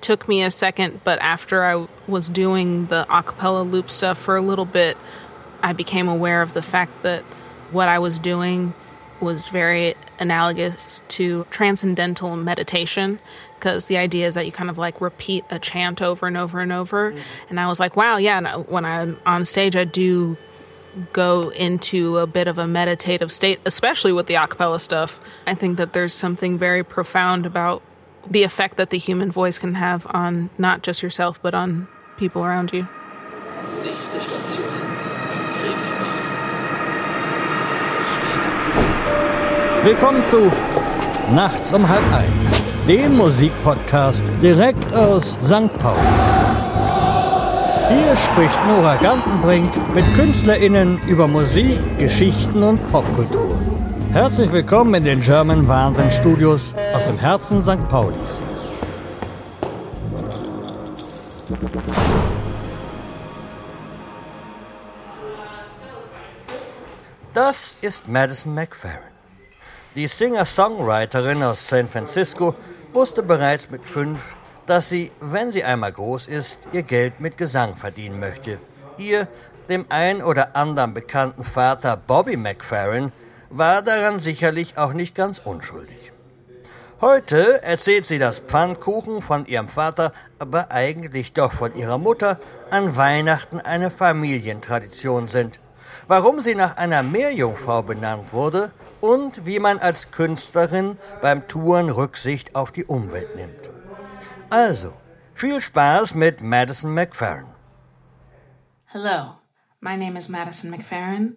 took me a second, but after I was doing the acapella loop stuff for a little bit, I became aware of the fact that what I was doing was very analogous to transcendental meditation because the idea is that you kind of like repeat a chant over and over and over. Mm-hmm. And I was like, wow, yeah, when I'm on stage, I do go into a bit of a meditative state, especially with the acapella stuff. I think that there's something very profound about the effect that the human voice can have on not just yourself, but on people around you. Nächste Station. Willkommen zu Nachts um halb eins, dem Musikpodcast direkt aus St. Paul. Hier spricht Nora Gantenbrink mit KünstlerInnen über Musik, Geschichten und Popkultur. Herzlich willkommen in den German Wahnsinn Studios aus dem Herzen St. Paulis. Das ist Madison McFerrin. Die Singer-Songwriterin aus San Francisco wusste bereits mit fünf, dass sie, wenn sie einmal groß ist, ihr Geld mit Gesang verdienen möchte. Ihr, dem ein oder anderen bekannten Vater Bobby McFerrin, war daran sicherlich auch nicht ganz unschuldig. Heute erzählt sie, dass Pfannkuchen von ihrem Vater, aber eigentlich doch von ihrer Mutter, an Weihnachten eine Familientradition sind. Warum sie nach einer Meerjungfrau benannt wurde und wie man als Künstlerin beim Touren Rücksicht auf die Umwelt nimmt. Also, viel Spaß mit Madison McFerrin. Hello, my name is Madison McFerrin.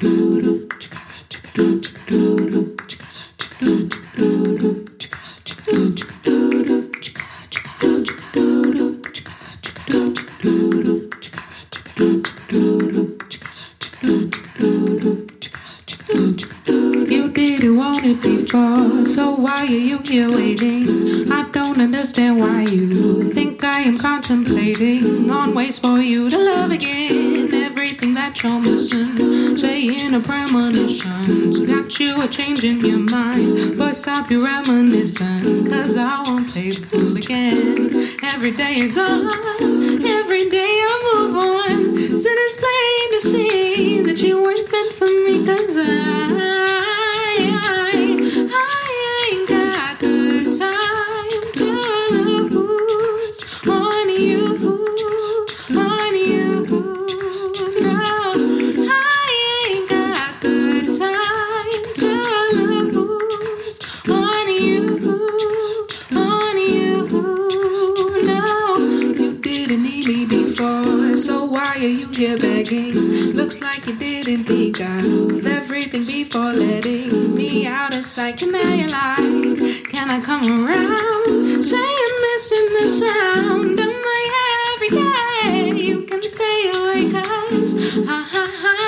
do do changing your mind. Voice stop your reminiscence, cause I won't play the fool again. Every day you're gone, Huh.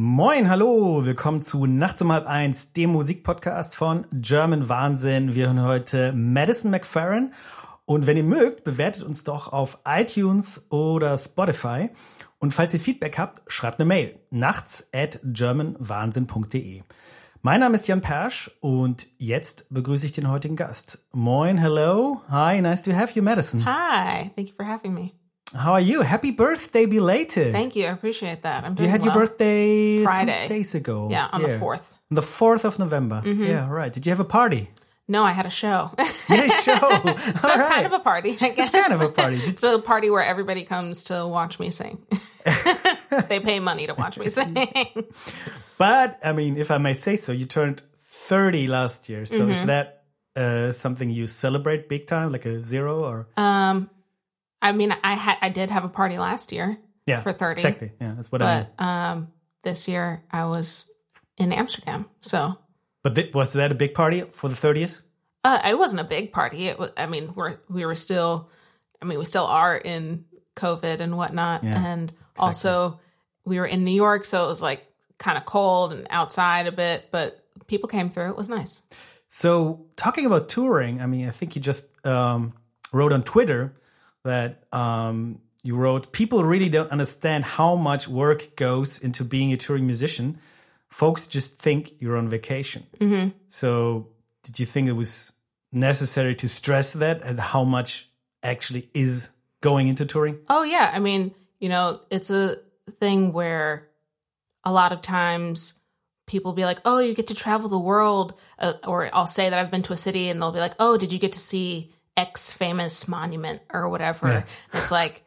Moin, hallo, willkommen zu Nachts um halb eins, dem Musikpodcast von German Wahnsinn. Wir hören heute Madison McFerrin und wenn ihr mögt, bewertet uns doch auf iTunes oder Spotify. Und falls ihr Feedback habt, schreibt eine Mail. Nachts at germanwahnsinn.de. Mein Name ist Jan Persch und jetzt begrüße ich den heutigen Gast. Moin, hello. Hi, nice to have you, Madison. Hi, thank you for having me. How are you? Happy birthday belated. Thank you, I appreciate that. I'm doing You had your birthday Friday. days ago. Yeah, on the 4th. On the 4th of November. Yeah, right. Did you have a party? No, I had a show. Yeah, show. All That's right. kind of a party, I guess. kind of a party. It's a party where everybody comes to watch me sing. they pay money to watch me sing. But I mean, if I may say so, you turned 30 last year. So Mm-hmm. is that uh, something you celebrate big time, like a zero or? Um, I mean, I had I did have a party last year yeah, for 30. Exactly. Yeah, that's what I mean. but um, this year I was in Amsterdam, so But th- was that a big party for the 30th? uh, it wasn't a big party. It was, I mean, we're we were still, I mean, we still are in COVID and whatnot, Yeah, and also we were in New York, so it was like kind of cold and outside a bit, but people came through. It was nice. So talking about touring, I mean, I think you just um, wrote on Twitter that um, you wrote, people really don't understand how much work goes into being a touring musician. Folks just think you're on vacation. Mm-hmm. So did you think it was necessary to stress that and how much actually is going into touring? Oh yeah, I mean, you know, it's a thing where a lot of times people be like, "Oh, you get to travel the world," uh, or I'll say that I've been to a city, and they'll be like, "Oh, did you get to see X famous monument or whatever?" Yeah. It's like,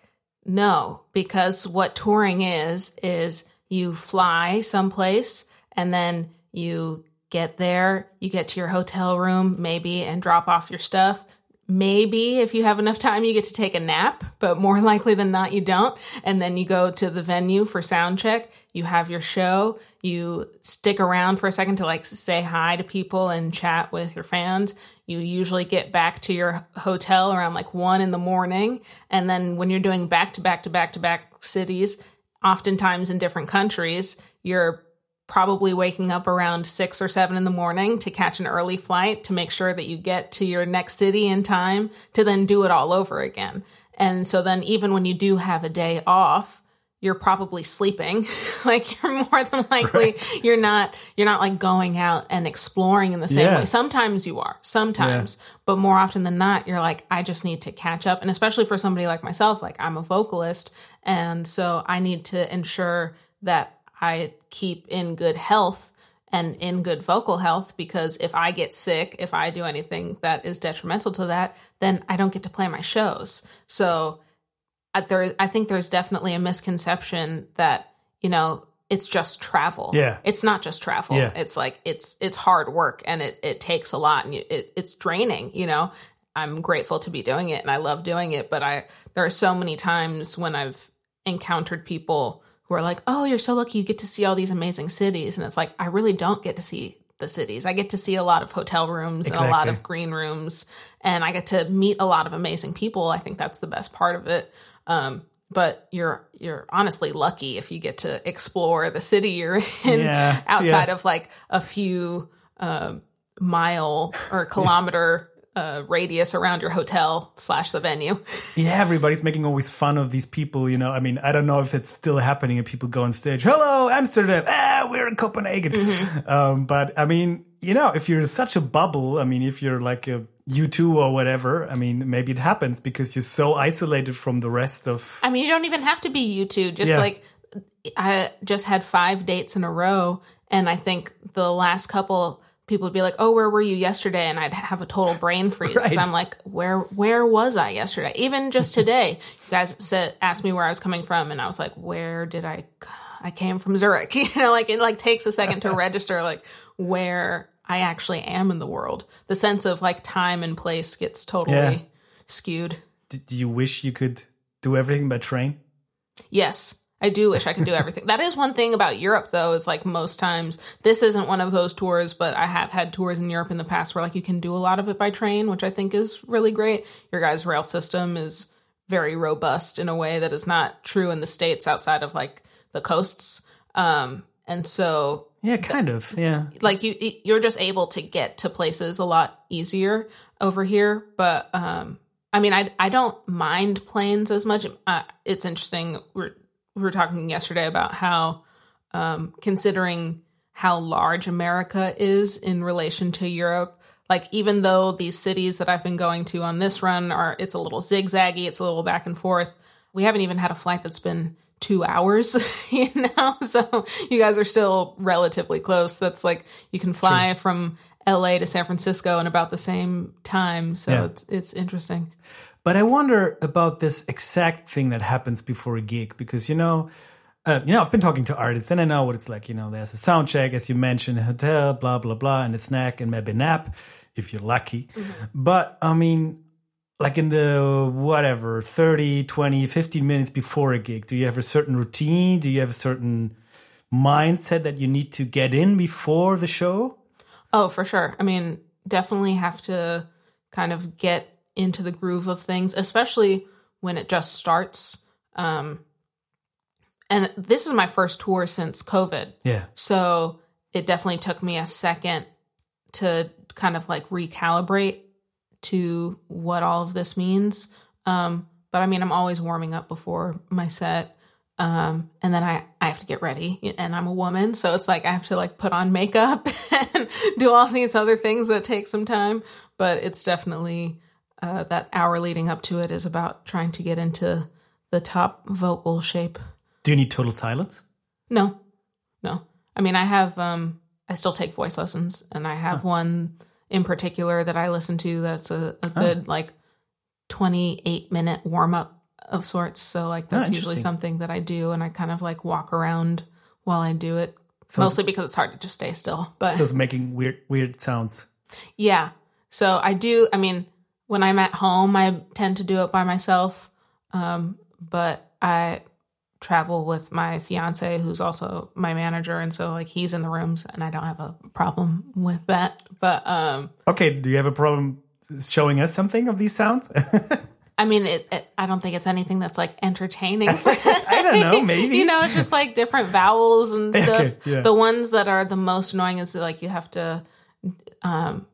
no, because what touring is is you fly someplace and then you get there, you get to your hotel room maybe and drop off your stuff. Maybe if you have enough time, you get to take a nap, but more likely than not, you don't. And then you go to the venue for sound check. You have your show. You stick around for a second to like say hi to people and chat with your fans. You usually get back to your hotel around like one in the morning. And then when you're doing back to back to back to back cities, oftentimes in different countries, you're probably waking up around six or seven in the morning to catch an early flight to make sure that you get to your next city in time to then do it all over again. And so then even when you do have a day off, you're probably sleeping. like you're more than likely you're not you're not like going out and exploring in the same Yeah. way. Sometimes you are. Sometimes. But more often than not, you're like, I just need to catch up. And especially for somebody like myself, like I'm a vocalist. And so I need to ensure that I keep in good health and in good vocal health because if I get sick, if I do anything that is detrimental to that, then I don't get to play my shows. So I, there is, I think there's definitely a misconception that, you know, it's just travel. Yeah. It's not just travel. Yeah. It's like it's it's hard work and it it takes a lot and you, it, it's draining, you know. I'm grateful to be doing it and I love doing it, but I there are so many times when I've encountered people who are like, "Oh, you're so lucky you get to see all these amazing cities." And it's like, I really don't get to see the cities. I get to see a lot of hotel rooms and a lot of green rooms and I get to meet a lot of amazing people. I think that's the best part of it. Um, but you're you're honestly lucky if you get to explore the city you're in Yeah, outside yeah. of like a few um mile or kilometer uh, radius around your hotel slash the venue. Yeah, everybody's making always fun of these people, you know. I mean, I don't know if it's still happening and people go on stage, hello, Amsterdam, ah, we're in Copenhagen. Mm-hmm. Um, but I mean, you know, if you're in such a bubble, I mean, if you're like a U2 or whatever, I mean, maybe it happens because you're so isolated from the rest of. I mean, you don't even have to be U2. Just Yeah. like I just had five dates in a row, and I think the last couple people would be like, "Oh, where were you yesterday?" And I'd have a total brain freeze because Right. I'm like, "Where where was I yesterday?" Even just today, you guys said asked me where I was coming from, and I was like, "Where did I?" I came from Zurich. You know, like it like takes a second to register like where I actually am in the world. The sense of like time and place gets totally Yeah. skewed. Do, do you wish you could do everything by train? Yes, I do wish I could do everything. that is one thing about Europe, though, is like most times this isn't one of those tours, but I have had tours in Europe in the past where like you can do a lot of it by train, which I think is really great. Your guys' rail system is very robust in a way that is not true in the states outside of like the coasts. Um, and so Yeah, kind of. Yeah. like you you're just able to get to places a lot easier over here but um i mean i i don't mind planes as much uh, it's interesting we're we were talking yesterday about how um considering how large america is in relation to europe like even though these cities that i've been going to on this run are it's a little zigzaggy it's a little back and forth we haven't even had a flight that's been two hours, you know? So you guys are still relatively close. That's like you can fly from LA to San Francisco in about the same time. So Yeah. it's it's interesting. But I wonder about this exact thing that happens before a gig because you know, uh, you know, I've been talking to artists and I know what it's like. You know, there's a sound check, as you mentioned, a hotel, blah blah blah, and a snack and maybe a nap if you're lucky. But I mean, like in the whatever 30, 20, 15 minutes before a gig, do you have a certain routine? Do you have a certain mindset that you need to get in before the show? Oh, for sure. I mean, definitely have to kind of get into the groove of things, especially when it just starts. Um, and this is my first tour since COVID. Yeah. So it definitely took me a second to kind of like recalibrate to what all of this means. Um, but I mean, I'm always warming up before my set. Um, and then I, I have to get ready and I'm a woman. So it's like I have to like put on makeup and do all these other things that take some time. But it's definitely uh, that hour leading up to it is about trying to get into the top vocal shape. Do you need total silence? No, no. I mean, I have, um, I still take voice lessons, and I have one in particular that I listen to that's a, a good, like, 28 minute warm up of sorts. So, like, that's usually something that I do, and I kind of like walk around while I do it. So- Mostly because it's hard to just stay still. But So it's making weird weird sounds. yeah. So I do, I mean, when I'm at home, I tend to do it by myself. Um, but I travel with my fiance, who's also my manager. And so, like, he's in the rooms, and I don't have a problem with that. But, um, Okay, do you have a problem showing us something of these sounds? I mean, it, it, I don't think it's anything that's like entertaining. I don't know, maybe. you know, it's just like different vowels and stuff. Okay, yeah. The ones that are the most annoying is like you have to. Um,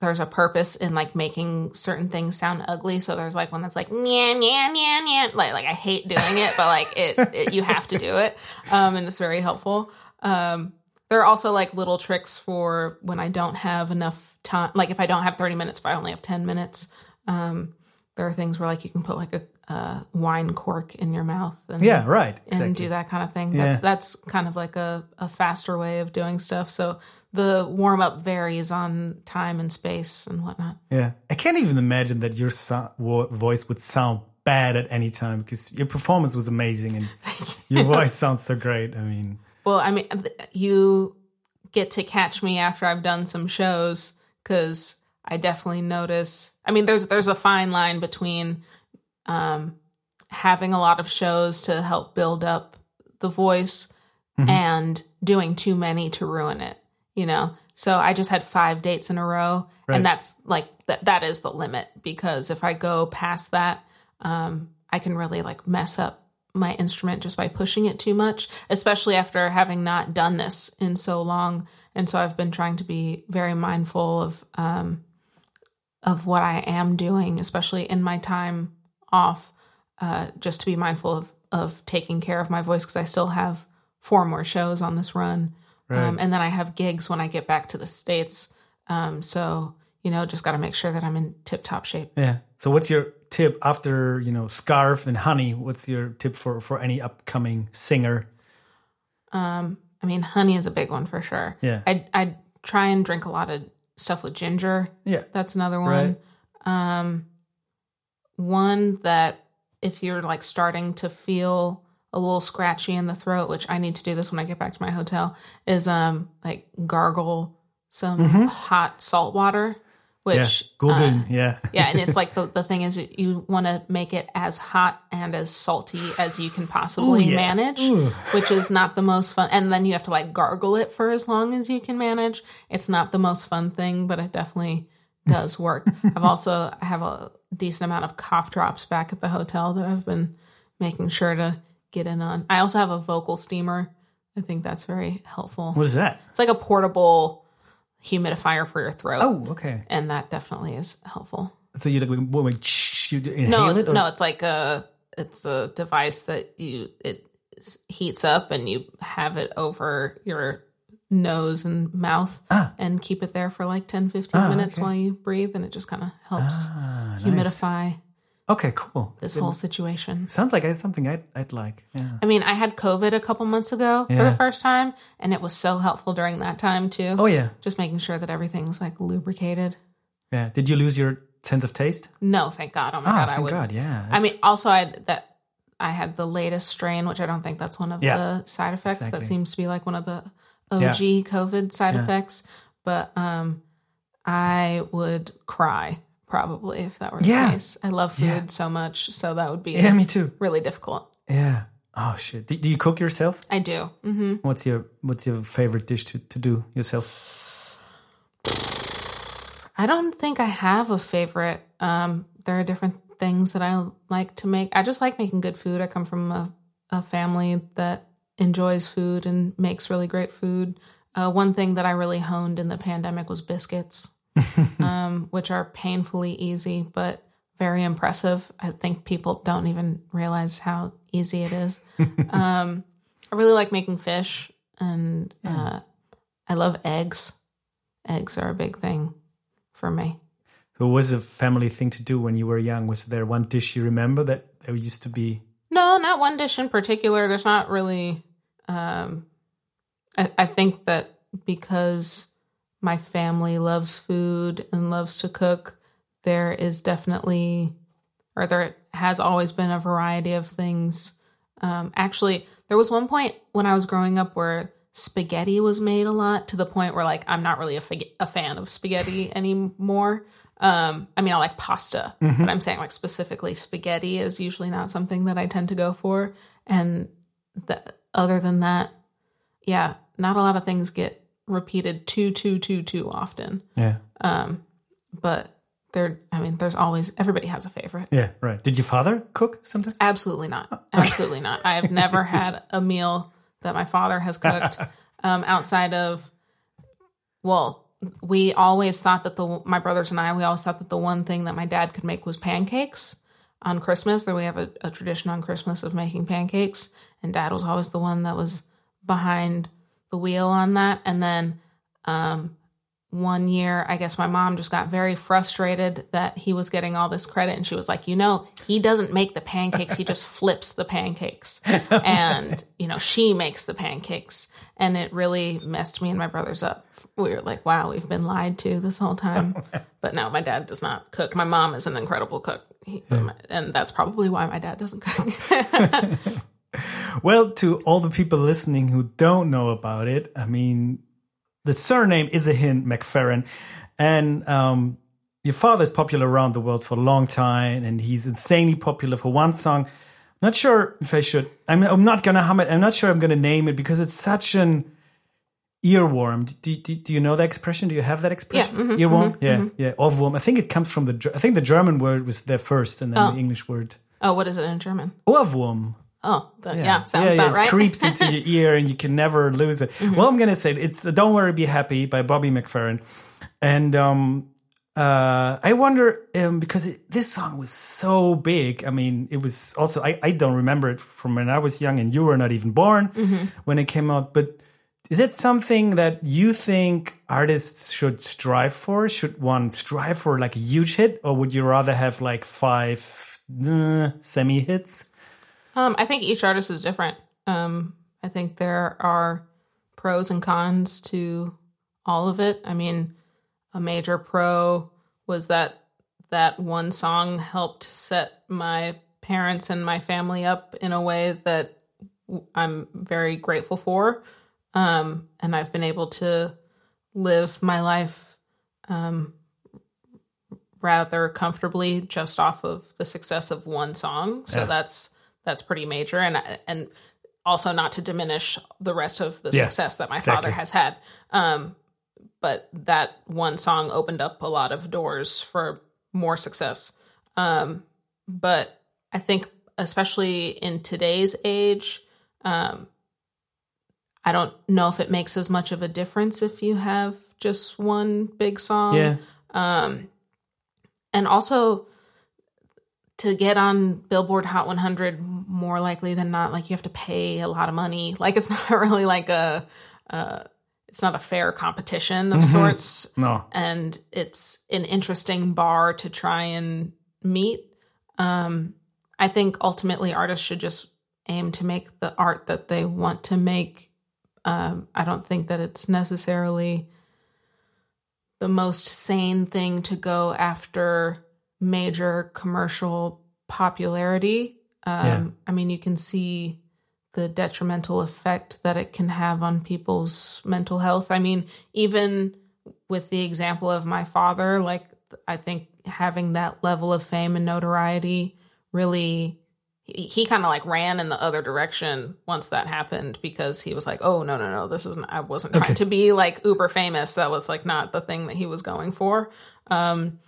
there's a purpose in like making certain things sound ugly. So there's like one that's like nyan nyan nyan nyan. Like like I hate doing it, but like it, it you have to do it, um, and it's very helpful. Um, there are also like little tricks for when I don't have enough time. Like if I don't have 30 minutes, if I only have 10 minutes. Um, there are things where like you can put like a, a wine cork in your mouth and yeah, right. and Exactly. do that kind of thing. Yeah. That's that's kind of like a, a faster way of doing stuff. So the warm up varies on time and space and whatnot. Yeah, I can't even imagine that your so- wo- voice would sound bad at any time because your performance was amazing and your voice sounds so great. I mean, Well, I mean, you get to catch me after I've done some shows because I definitely notice. I mean, there's there's a fine line between um, having a lot of shows to help build up the voice and doing too many to ruin it. You know, so I just had five dates in a row, Right. and that's like that that is the limit because if I go past that, um, I can really like mess up my instrument just by pushing it too much, especially after having not done this in so long. And so I've been trying to be very mindful of um, of what I am doing, especially in my time off, uh, just to be mindful of of taking care of my voice because I still have four more shows on this run, um, and then I have gigs when I get back to the states. Um, so you know, just got to make sure that I'm in tip top shape. yeah. So, what's your tip after you know Scarf and Honey? What's your tip for for any upcoming singer? Um, I mean, honey is a big one for sure. Yeah. I I try and drink a lot of stuff with ginger. Yeah, That's another one. Um, one that if you're like starting to feel a little scratchy in the throat, which I need to do this when I get back to my hotel, is um like gargle some hot salt water. Mm-hmm. yeah. Which uh, yeah, yeah, and it's like the, the thing is you want to make it as hot and as salty as you can possibly Ooh, yeah. manage, Ooh. which is not the most fun. And then you have to like gargle it for as long as you can manage. It's not the most fun thing, but it definitely does work. I've also I have a decent amount of cough drops back at the hotel that I've been making sure to get in on. I also have a vocal steamer I think that's very helpful. What is that? It's like a portable humidifier for your throat. Oh, okay. And that definitely is helpful. So you like what, like, shh, you inhale No, it's, it? or- no, it's like a it's a device that you it heats up and you have it over your nose and mouth Ah. and keep it there for like 10 15 Ah, minutes okay. while you breathe and it just kind of helps Ah, nice. Okay, cool. this whole situation. Sounds like something I'd, I'd like. Yeah. I mean, I had COVID a couple months ago for the first time and it was so helpful during that time too. Oh yeah, Just making sure that everything's like lubricated. yeah. Did you lose your sense of taste? No, thank God. Oh my Ah, God, I thank would God. Yeah. I mean, also I had that I had the latest strain, which I don't think that's one of Yeah. the side effects. Exactly. That seems to be like one of the OG COVID side Yeah. effects. But um, I would cry probably if that were the Yeah. case. I love food Yeah. so much, so that would be yeah, me too. really difficult. Yeah. Oh shit. Do, do you cook yourself? I do. hmm What's your What's your favorite dish to, to do yourself? I don't think I have a favorite. Um, there are different things that I like to make. I just like making good food. I come from a, a family that enjoys food and makes really great food. Uh, one thing that I really honed in the pandemic was biscuits, um, which are painfully easy but very impressive. I think people don't even realize how easy it is. um, I really like making fish, and uh, I love eggs. Eggs are a big thing for me. So, what was a family thing to do when you were young? Was there one dish you remember that there used to be? No, not one dish in particular. There's not really. Um, I, I think that because my family loves food and loves to cook, there is definitely, or there has always been a variety of things. Um, actually, there was one point when I was growing up where spaghetti was made a lot to the point where like I'm not really a, fag- a fan of spaghetti anymore. Um, I mean, I like pasta, but I'm saying like specifically spaghetti is usually not something that I tend to go for. And that other than that, yeah, not a lot of things get repeated too, too, too, too often. Yeah. Um, but there, I mean, there's always everybody has a favorite. Yeah. Right. Did your father cook sometimes? Absolutely not. Absolutely not. I have never had a meal that my father has cooked um, outside of, well, we always thought that the, my brothers and I, we always thought that the one thing that my dad could make was pancakes on Christmas. That we have a, a tradition on Christmas of making pancakes. And dad was always the one that was behind the wheel on that. And then um, one year, I guess my mom just got very frustrated that he was getting all this credit. And she was like, you know, he doesn't make the pancakes, he just flips the pancakes. And, you know, she makes the pancakes. And it really messed me and my brothers up. We were like, wow, we've been lied to this whole time. But no, my dad does not cook. My mom is an incredible cook. He, And that's probably why my dad doesn't cook. Well, to all the people listening who don't know about it, I mean, the surname is a hint, McFerrin, and um, your father is popular around the world for a long time, and he's insanely popular for one song. Not sure if I should. I'm, I'm not gonna hum it. I'm not sure I'm gonna name it because it's such an earworm. Do, do, do you know that expression? Do you have that expression? mhm, earworm. yeah, yeah. Ohrwurm. I think it comes from the. I think the German word was there first, and then Oh. the English word. oh, what is it in German? Ohrwurm. Oh, the, yeah. sounds yeah, about it right. Mm-hmm. creeps into your ear and you can never lose it. Well, I'm gonna say it's "Don't Worry, Be Happy" by Bobby McFerrin, and um, uh, I wonder um, because it, this song was so big. I mean, it was also I, I don't remember it from when I was young and you were not even born Mm-hmm. when it came out, but. Is it something that you think artists should strive for? Should one strive for like a huge hit, or would you rather have like five uh, semi hits? Um, I think each artist is different. Um, I think there are pros and cons to all of it. I mean, a major pro was that that one song helped set my parents and my family up in a way that I'm very grateful for. Um, and I've been able to live my life um, rather comfortably just off of the success of one song. So Yeah. that's that's pretty major, and and also not to diminish the rest of the Yeah, success that my exactly. father has had. Um, but that one song opened up a lot of doors for more success. Um, but I think, especially in today's age, um, I don't know if it makes as much of a difference if you have just one big song. Yeah. Um, and also to get on Billboard Hot 100, more likely than not, like you have to pay a lot of money. Like it's not really like a, uh, it's not a fair competition of sorts, No. and it's an interesting bar to try and meet. Um, I think ultimately artists should just aim to make the art that they want to make. Um, I don't think that it's necessarily the most sane thing to go after major commercial popularity. Um, Yeah. I mean, you can see the detrimental effect that it can have on people's mental health. I mean, even with the example of my father, like, I think having that level of fame and notoriety really he, he kind of like ran in the other direction once that happened because he was like, "Oh no, no, no, this isn't. I wasn't trying Okay. to be like uber famous. That was like not the thing that he was going for." Um,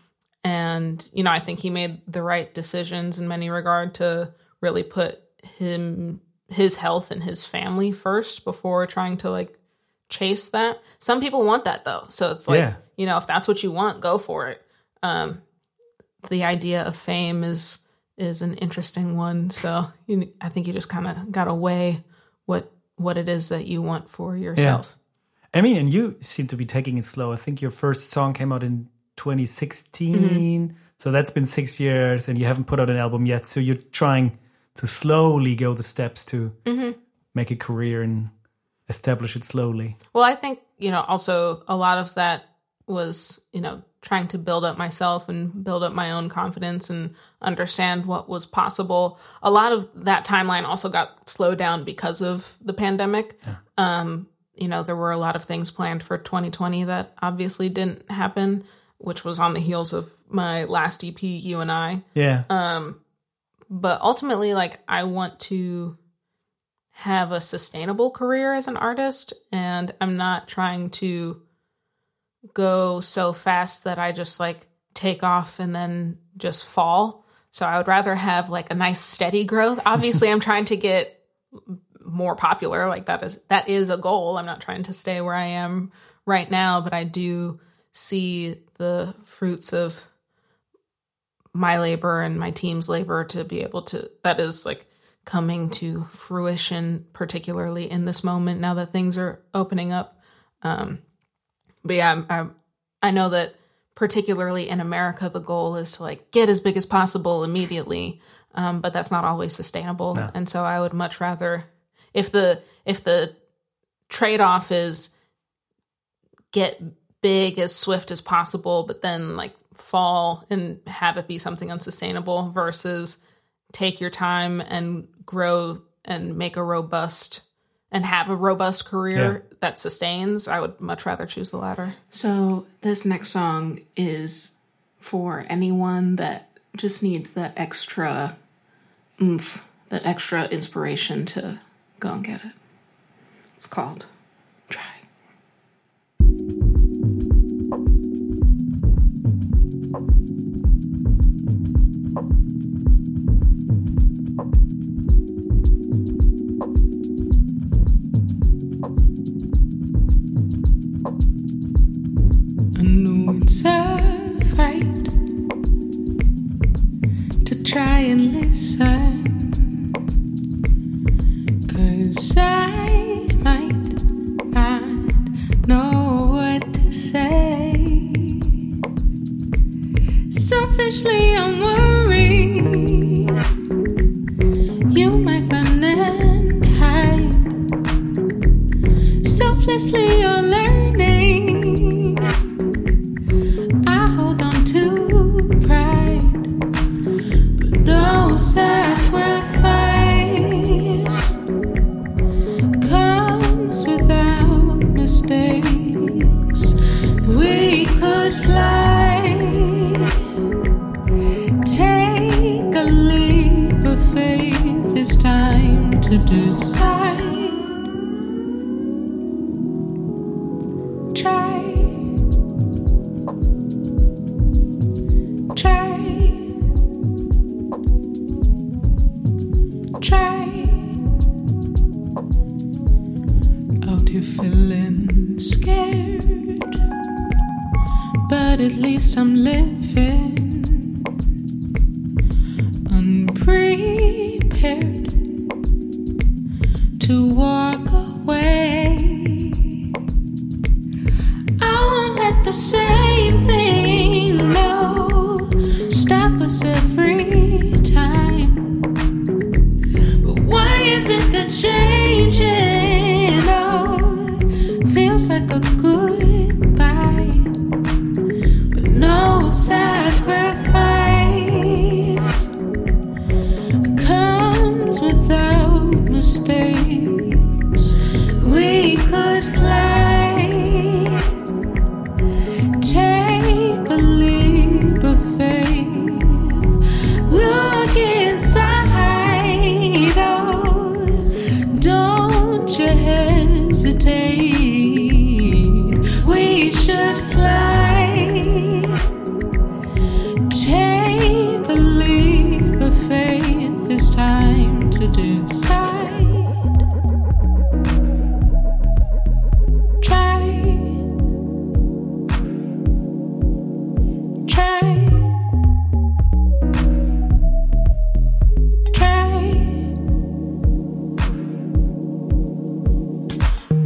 and you know, I think he made the right decisions in many regard to really put him his health and his family first before trying to like chase that. Some people want that though, so it's like Yeah. you know, if that's what you want, go for it. Um, the idea of fame is is an interesting one. So you, I think you just kind of got to weigh what what it is that you want for yourself. I mean, and you seem to be taking it slow. I think your first song came out in 2016. So that's been six years, and you haven't put out an album yet. So you're trying to slowly go the steps to make a career and establish it slowly. Well, I think you know also a lot of that was you know trying to build up myself and build up my own confidence and understand what was possible. A lot of that timeline also got slowed down because of the pandemic. Um, you know, there were a lot of things planned for 2020 that obviously didn't happen, which was on the heels of my last EP, You and I. Yeah. Um, but ultimately, like, I want to have a sustainable career as an artist, and I'm not trying to go so fast that I just like take off and then just fall. So I would rather have like a nice steady growth. Obviously, I'm trying to get more popular. Like that is that is a goal. I'm not trying to stay where I am right now, but I do see the fruits of my labor and my team's labor to be able to that is like coming to fruition particularly in this moment now that things are opening up. Um but yeah I'm, I'm, i know that particularly in america the goal is to like get as big as possible immediately um, but that's not always sustainable. And so i would much rather if the if the trade-off is get big as swift as possible, but then like fall and have it be something unsustainable versus take your time and grow and make a robust and have a robust career that sustains. I would much rather choose the latter. So, this next song is for anyone that just needs that extra oomph, that extra inspiration to go and get it. It's called try and listen. Cause I might not know what to say. Selfishly, I'm worried Try. Oh, I feeling scared, but at least I'm living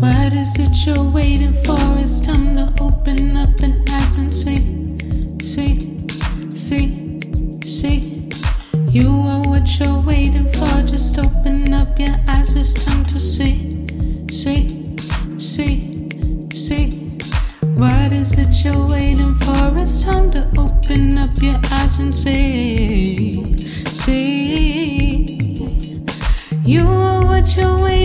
What is it you're waiting for? It's time to open up and eyes and see, see, see, see. You are what you're waiting for. Just open up your eyes. It's time to see, see, see, see. What is it you're waiting for? It's time to open up your eyes and see, see. You are what you're waiting.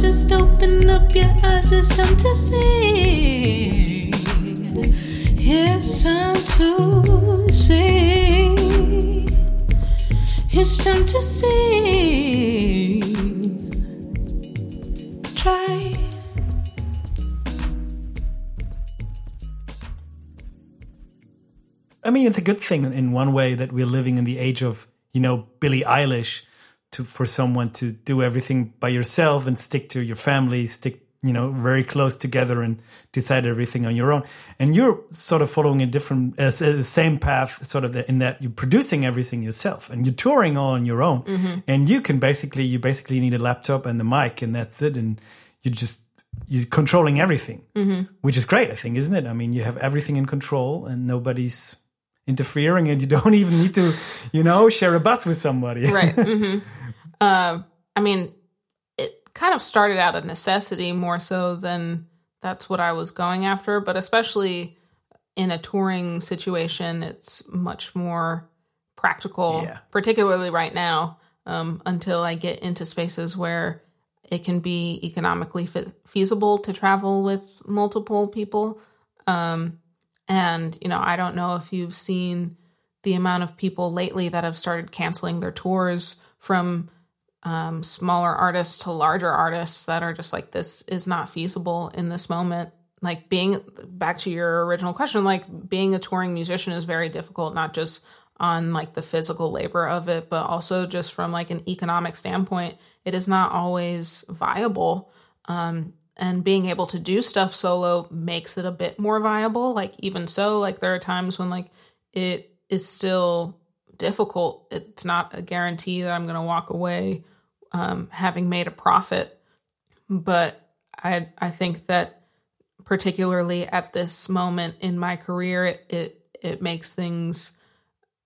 Just open up your eyes. It's time to see. It's time to see. It's time to see. Try. I mean, it's a good thing in one way that we're living in the age of, you know, Billie Eilish to for someone to do everything by yourself and stick to your family, stick, you know, very close together and decide everything on your own. And you're sort of following a different, uh, uh, the same path, sort of in that you're producing everything yourself and you're touring all on your own. And you can basically, you basically need a laptop and the mic and that's it. And you just, you're controlling everything, which is great, I think, isn't it? I mean, you have everything in control and nobody's interfering and you don't even need to, you know, share a bus with somebody. Right. hmm Um, I mean, it kind of started out of necessity more so than that's what I was going after, but especially in a touring situation, it's much more practical, Yeah. particularly right now, um, until I get into spaces where it can be economically fe- feasible to travel with multiple people. Um, and, you know, I don't know if you've seen the amount of people lately that have started canceling their tours from um, smaller artists to larger artists that are just like, this is not feasible in this moment. Like, being back to your original question, like, being a touring musician is very difficult, not just on like the physical labor of it, but also just from like an economic standpoint, it is not always viable. Um, and being able to do stuff solo makes it a bit more viable. Like, even so, like, there are times when like it is still difficult. It's not a guarantee that I'm going to walk away um, having made a profit. But I I think that particularly at this moment in my career, it it, it makes things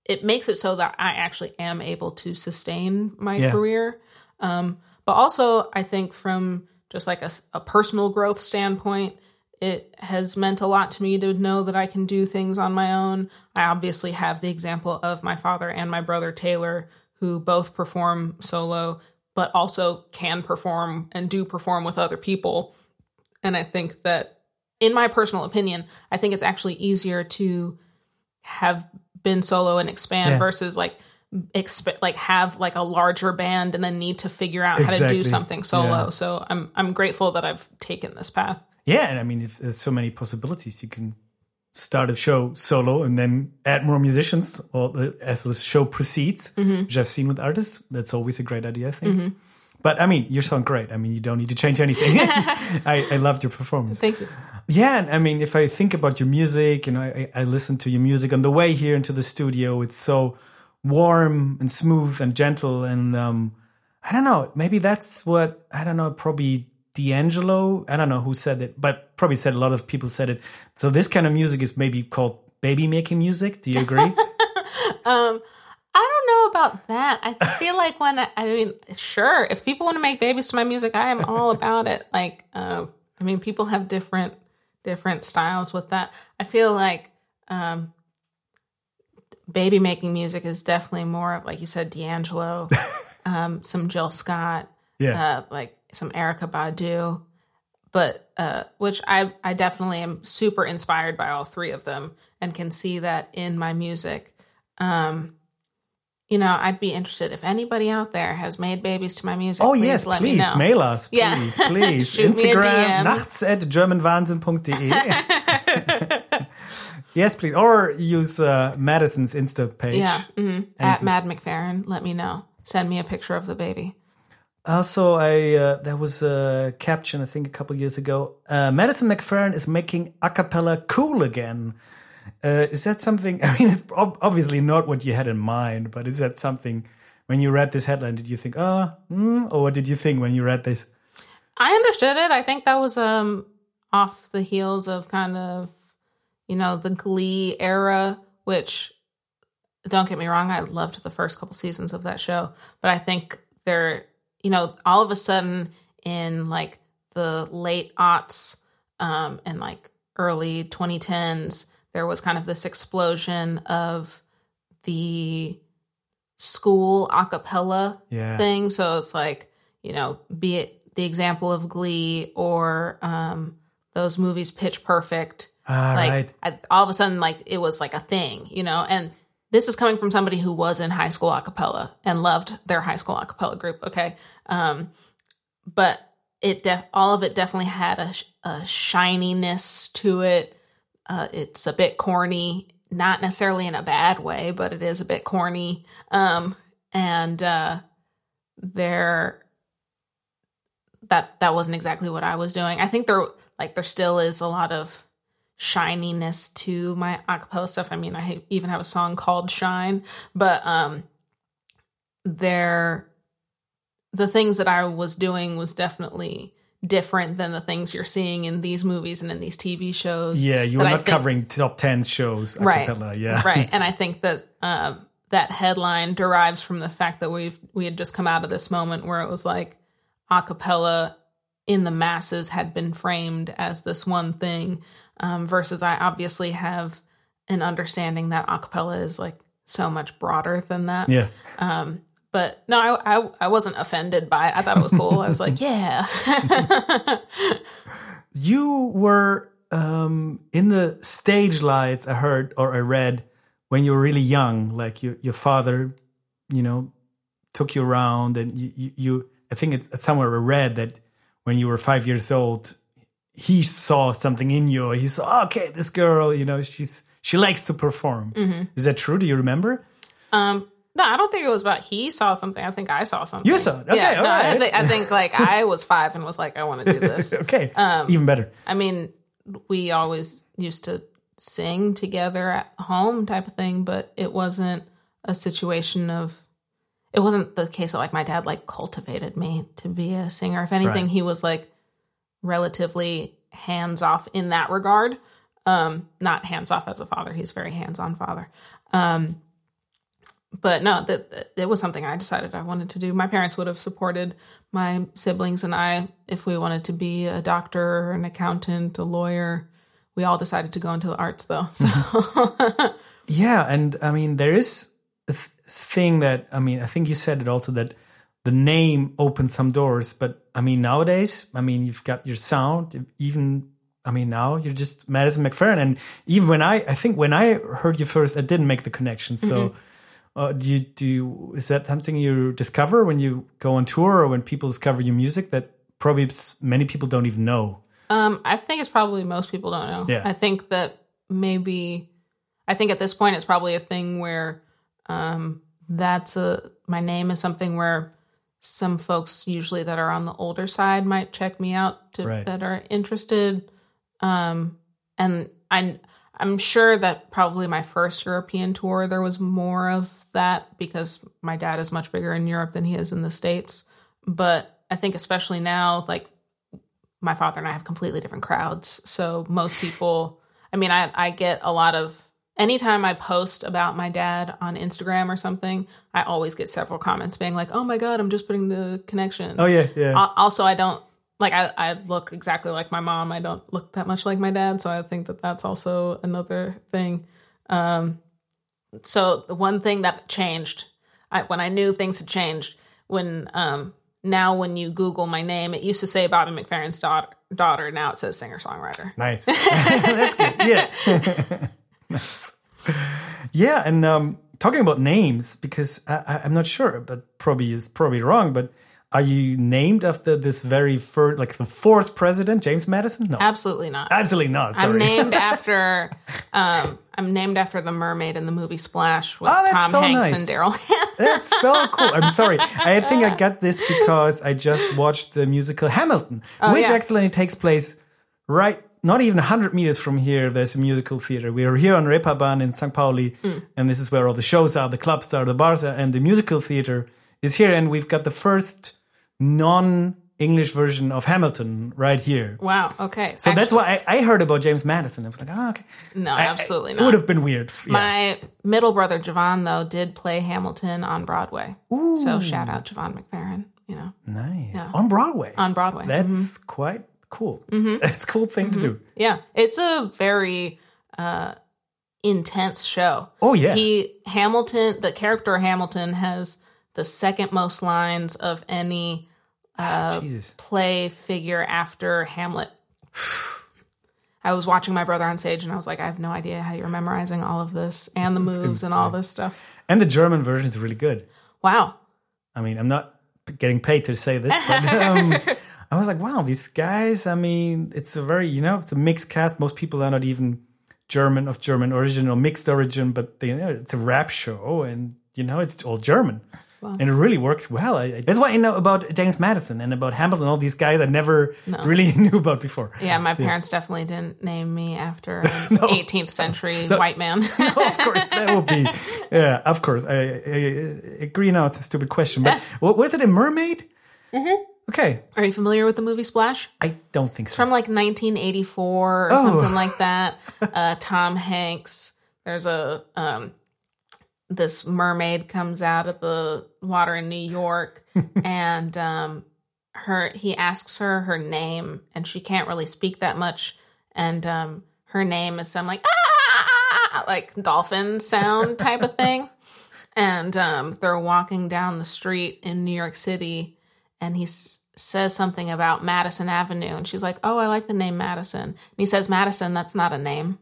it makes it so that I actually am able to sustain my Yeah. career. Um, but also, I think from just like a personal growth standpoint, it has meant a lot to me to know that I can do things on my own. I obviously have the example of my father and my brother Taylor, who both perform solo, but also can perform and do perform with other people. And I think that, in my personal opinion, I think it's actually easier to have been solo and expand Yeah. versus like exp- like have like a larger band and then need to figure out how to do something solo. Yeah. So I'm I'm grateful that I've taken this path. Yeah, and I mean, if there's so many possibilities. You can start a show solo and then add more musicians, or the, as the show proceeds, mm-hmm. which I've seen with artists. That's always a great idea, I think. Mm-hmm. But I mean, you sound great. I mean, you don't need to change anything. I, I loved your performance. Thank you. Yeah, and I mean, if I think about your music, you know, I, I listen to your music on the way here into the studio. It's so warm and smooth and gentle, and um, I don't know. Maybe that's what I don't know. Probably D'Angelo. I don't know who said it, but probably said a lot of people said it. So this kind of music is maybe called baby making music. Do you agree? um, I don't know about that. I feel like when I, I mean, sure, if people want to make babies to my music, I am all about it. Like, um, I mean, people have different different styles with that. I feel like um, baby making music is definitely more like you said, D'Angelo, um, some Jill Scott, yeah, uh, like some Erykah Badu, but uh, which I I definitely am super inspired by all three of them and can see that in my music. Um, you know, I'd be interested if anybody out there has made babies to my music. Oh please yes, let please me know. mail us, please, Yeah. please. Shoot me a Instagram DM. nachts at germanwahnsinn.de. yes, please, or use uh, Madison's Insta page. Yeah, hmm at Mad McFerrin, let me know. Send me a picture of the baby. Also, I uh, there was a caption I think a couple years ago. Uh, Madison McFerrin is making a cappella cool again. Uh, is that something? I mean, it's ob- obviously not what you had in mind, but is that something? When you read this headline, did you think, "Ah," mm, or what did you think when you read this? I understood it. I think that was um off the heels of kind of you know the Glee era, which don't get me wrong, I loved the first couple seasons of that show, but I think they're you know all of a sudden in like the late aughts um and like early 2010s there was kind of this explosion of the school a cappella Yeah. thing. So it's like, you know, be it the example of Glee or um, those movies Pitch Perfect. Ah, like right. I, all of a sudden, like it was like a thing, you know. And this is coming from somebody who was in high school a cappella and loved their high school a cappella group. Okay, um, but it def- all of it definitely had a, sh- a shininess to it. Uh, it's a bit corny, not necessarily in a bad way, but it is a bit corny. Um, and uh, there, that that wasn't exactly what I was doing. I think there, like, there still is a lot of shininess to my acapella stuff. I mean, I even have a song called "Shine," but um, there, the things that I was doing was definitely different than the things you're seeing in these movies and in these TV shows. Yeah, you were not think- covering top ten shows. a right cappella, Yeah. right and i think that um, that headline derives from the fact that we've we had just come out of this moment where it was like a cappella in the masses had been framed as this one thing um, versus i obviously have an understanding that a cappella is like so much broader than that Yeah. um, but no I, I i wasn't offended by it i thought it was cool i was like yeah You were um, in the stage lights. I heard or I read when you were really young. Like your your father, you know, took you around, and you you. you I think it's somewhere I read that when you were five years old, he saw something in you. He saw, okay, this girl, you know, she's she likes to perform. Is that true? Do you remember? Um, no, I don't think it was about he saw something. I think I saw something. You saw it. Okay, yeah, all no, I, right. think, I think like I was five and was like, I want to do this. Okay, Um, even better. I mean, we always used to sing together at home, type of thing, but it wasn't a situation of. It wasn't the case that like my dad like cultivated me to be a singer. If anything, Right. he was like relatively hands off in that regard. Um, not hands off as a father. He's a very hands on father. Um, but no, that, that it was something I decided I wanted to do. My parents would have supported my siblings and I if we wanted to be a doctor, an accountant, a lawyer. We all decided to go into the arts though. So Yeah, and I mean there is thing that I mean I think you said it also that the name opens some doors, but I mean nowadays I mean you've got your sound even I mean now you're just Madison McFerrin and even when I I think when I heard you first I didn't make the connection. So uh, do you do you, is that something you discover when you go on tour or when people discover your music that probably many people don't even know? Um, I think it's probably most people don't know. Yeah. I think that maybe, I think at this point it's probably a thing where, um, that's a my name is something where some folks usually that are on the older side might check me out to, Right. that are interested. Um, and I, I'm sure that probably my first European tour there was more of that because my dad is much bigger in Europe than he is in the states. But I think especially now, like my father and I have completely different crowds. So most people, I mean, I, I get a lot of, anytime I post about my dad on Instagram or something, I always get several comments being like, oh my God, I'm just putting the connection. Oh yeah, yeah. Al- Also, I don't, like, I, I look exactly like my mom. I don't look that much like my dad. So I think that that's also another thing. Um, so the one thing that changed I, when I knew things had changed, when um, now when you Google my name, it used to say Bobby McFerrin's daughter. Daughter. Now it says singer songwriter. Nice. That's good. Yeah. Yeah, and um, talking about names, because I, I, I'm not sure, but probably is probably wrong. But are you named after this very first, like the fourth president, James Madison? No, Absolutely not. absolutely not. Sorry. I'm named after. Um, I'm named after the mermaid in the movie Splash with Oh, that's Tom so Hanks nice. and Daryl. That's so cool. I'm sorry. I think I got this because I just watched the musical Hamilton, which Oh, yeah. actually takes place right, not even 100 meters from here. There's a musical theater. We are here on Reeperbahn in St. Pauli, Mm. and this is where all the shows are, the clubs are, the bars are, and the musical theater is here. And we've got the first non English version of Hamilton right here. Wow. Okay. So that's why I, I heard about James Madison. I was like, oh, okay. No, I- absolutely It not. It would have been weird. Yeah. My middle brother Jevon though did play Hamilton on Broadway. Ooh. So shout out Jevon McFerrin. You know, nice. On Broadway. on Broadway. That's quite cool. It's a cool thing to do. Yeah, it's a very uh, intense show. Oh, yeah. he Hamilton. The character Hamilton has the second most lines of any uh, Jesus. play figure after Hamlet. I was watching my brother on stage, and I was like, I have no idea how you're memorizing all of this and the moves and all this stuff. And the German version is really good. Wow. I mean, I'm not getting paid to say this, but um, I was like, wow, these guys, I mean, it's a very, you know, it's a mixed cast. Most people are not even German of German origin or mixed origin, but they, you know, it's a rap show and, you know, it's all German. And it really works well. I, that's why I know about James Madison and about Hamilton, all these guys I never really knew about before. Yeah, my parents definitely didn't name me after an 18th century white man. no, of course, that would be. Yeah, of course. I, I, I agree now. It's a stupid question, but what was it? A mermaid? Mm-hmm. Okay, Are you familiar with the movie Splash? I don't think so. From like 1984 or Oh. something like that. Uh, Tom Hanks. There's a um, this mermaid comes out of the water in New York, and um, her he asks her her name, and she can't really speak that much, and um, her name is some like ah like dolphin sound type of thing, and um, they're walking down the street in New York City, and he s- says something about Madison Avenue, and she's like, "Oh, I like the name Madison," and he says, "Madison, that's not a name,"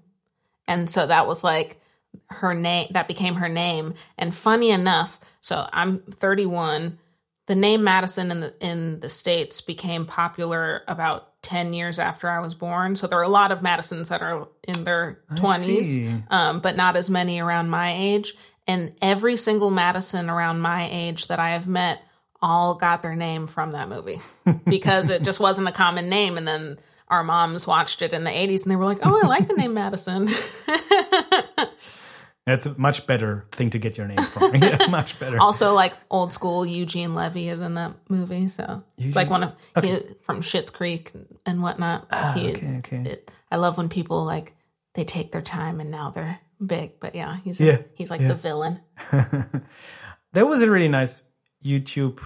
and so that was like her name that became her name. And funny enough so i'm 31 the name madison in the in the states became popular about 10 years after i was born. So there are a lot of madisons that are in their 20s um, but not as many around my age. And every single madison around my age that i have met all got their name from that movie because it just wasn't a common name and then our moms watched it in the 80s and they were like oh i like the name madison That's a much better thing to get your name from. yeah, much better. Also, like old school Eugene Levy is in that movie, so it's like one of he, from Schitt's Creek and whatnot. He- Ah, okay, okay. it- I love when people like they take their time and now they're big. But yeah, he's Yeah, he's like yeah. the villain. that was a really nice YouTube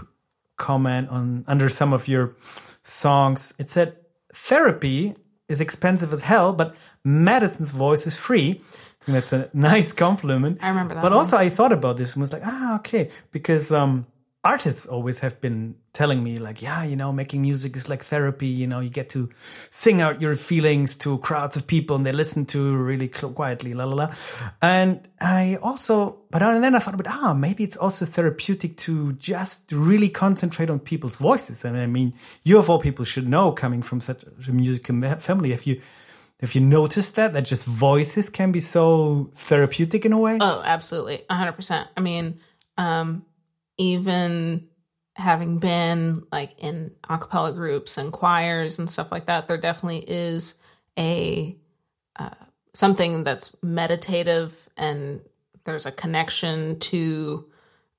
comment on under some of your songs. It said therapy is expensive as hell, but Madison's voice is free. That's a nice compliment. I remember that But one. also I thought about this and was like, ah, okay. Because um artists always have been telling me like, yeah, you know, making music is like therapy. You know, you get to sing out your feelings to crowds of people and they listen to really quietly, la la la. And I also, but then I thought about, ah, maybe it's also therapeutic to just really concentrate on people's voices. And I mean, you of all people should know, coming from such a musical family, if you if you noticed that that just voices can be so therapeutic in a way. Oh, absolutely, hundred percent. I mean, um, even having been like in a cappella groups and choirs and stuff like that, there definitely is a uh, something that's meditative and there's a connection to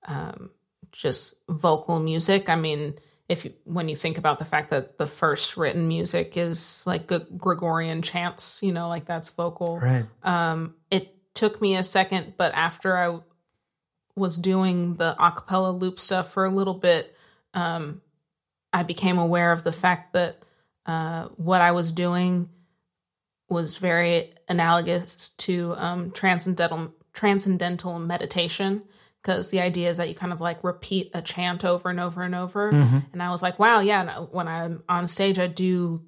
um, just vocal music. I mean, if you, when you think about the fact that the first written music is like G- Gregorian chants, you know, like that's vocal. Right. Um, it took me a second, but after I was doing the acapella loop stuff for a little bit, um, I became aware of the fact that uh, what I was doing was very analogous to um, transcendental transcendental meditation because the idea is that you kind of like repeat a chant over and over and over. And I was like, wow, yeah. When I'm on stage, I do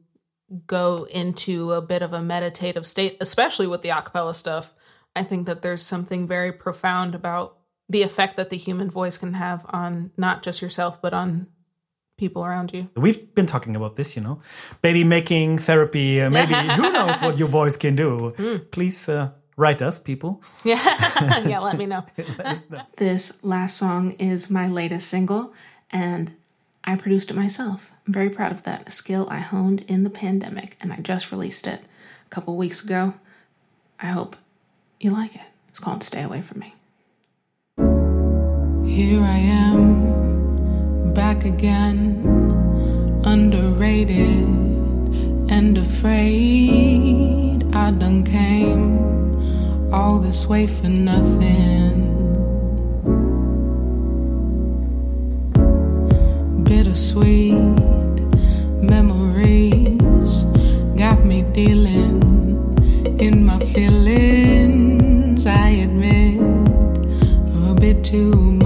go into a bit of a meditative state, especially with the acapella stuff. I think that there's something very profound about the effect that the human voice can have on not just yourself, but on people around you. We've been talking about this, you know, baby making therapy. Uh, maybe who knows what your voice can do? Please uh, write us, people. Yeah, yeah. Let me know. This last song is my latest single, and I produced it myself. I'm very proud of that. A skill I honed in the pandemic, and I just released it a couple weeks ago. I hope you like it. It's called "Stay Away From Me." Here I am, back again, underrated and afraid. I done came all this way for nothing. Bittersweet memories got me dealing in my feelings. I admit a bit too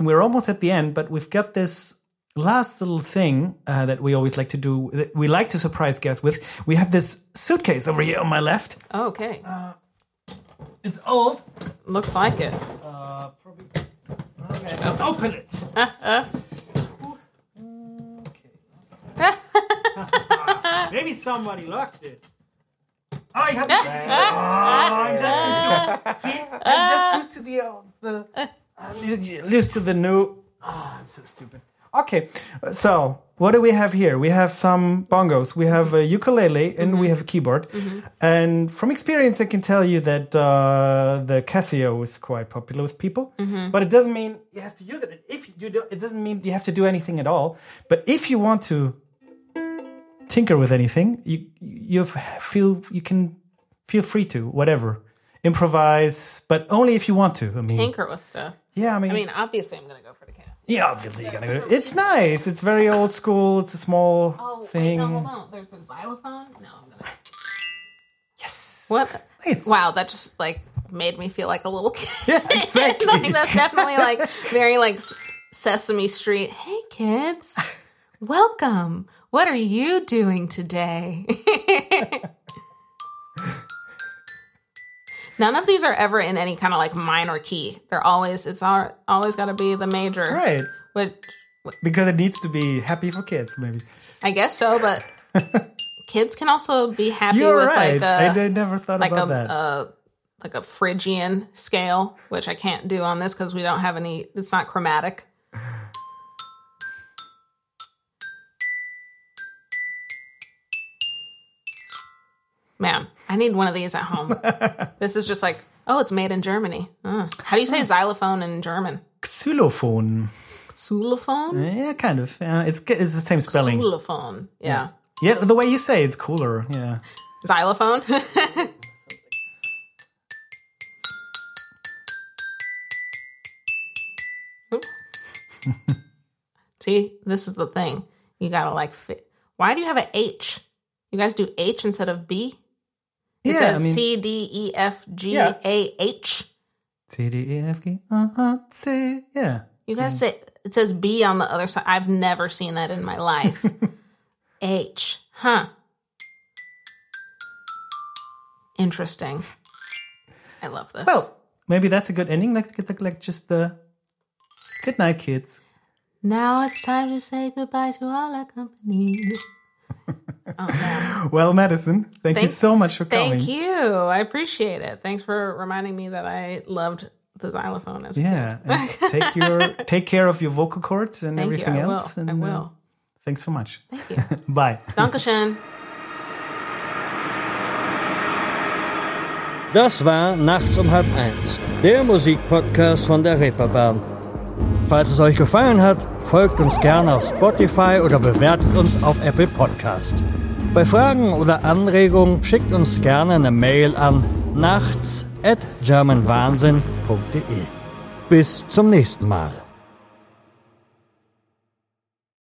uh, Madison, we're almost at the end, but we've got this last little thing uh, that we always like to do. That we like to surprise guests with. We have this suitcase over here on my left. Okay. It's old. Looks like it. Uh, probably. Okay, let's open it. okay. Maybe somebody locked it. Oh, I have oh, I'm just used to see. I'm just used to the old, the Uh, I'm to the new. Oh, I'm so stupid. Okay, so what do we have here? We have some bongos, we have a ukulele, and we mm-hmm. have a keyboard. Mm-hmm. And from experience, I can tell you that uh, the Casio is quite popular with people. Mm-hmm. But it doesn't mean you have to use it. If you do, it doesn't mean you have to do anything at all. But if you want to tinker with anything, you you feel you can feel free to whatever improvise, but only if you want to. I mean, Tinker with stuff. Yeah, I mean, I mean, obviously, I'm gonna go for the Casio. yeah, obviously you're gonna go. It's nice. It's very old school. It's a small Oh, thing. wait, no, hold on. There's a xylophone. No, I'm gonna. Yes. What? Nice. Wow, that just like made me feel like a little kid. Yeah, exactly. like, that's definitely like very like S- Sesame Street. Hey kids, welcome. What are you doing today? None of these are ever in any kind of like minor key. They're always it's all, always got to be the major. Right. Which Because it needs to be happy for kids, maybe. I guess so, but kids can also be happy You're with right. like a I, I never thought like about a, that. a like a Phrygian scale, which I can't do on this because we don't have any. It's not chromatic. Man, I need one of these at home. this is just like, oh, it's made in Germany. Uh, how do you say xylophone in German? Xylophone. Xylophone. Yeah, kind of. Yeah, it's it's the same spelling. Xylophone. Yeah. Yeah, the way you say it's cooler. Yeah. Xylophone. See, this is the thing. You gotta like fit. Why do you have an H? You guys do H instead of B? It yeah, says I mean, C D E F G Yeah. A H. C D E F G uh huh C. Yeah. You guys say it says B on the other side. I've never seen that in my life. H. Huh. Interesting. I love this. Well, maybe that's a good ending. Like like, like just the good night, kids. now it's time to say goodbye to all our company. Oh. Well, Madison, thank, you so much for coming. Thank you. I appreciate it. Thanks for reminding me that I loved the xylophone as a Yeah, take your take care of your vocal cords and Thank you. everything I will. else. I And, uh, will. thanks so much. Thank you. Bye. Dankeschön. Das war Nachts um halb eins, der Musikpodcast von der Reeperbahn. Falls es euch gefallen hat, folgt uns gerne auf Spotify oder bewertet uns auf Apple Podcast. Bei Fragen oder Anregungen schickt uns gerne eine Mail an nachts at germanwahnsinn.de. Bis zum nächsten Mal.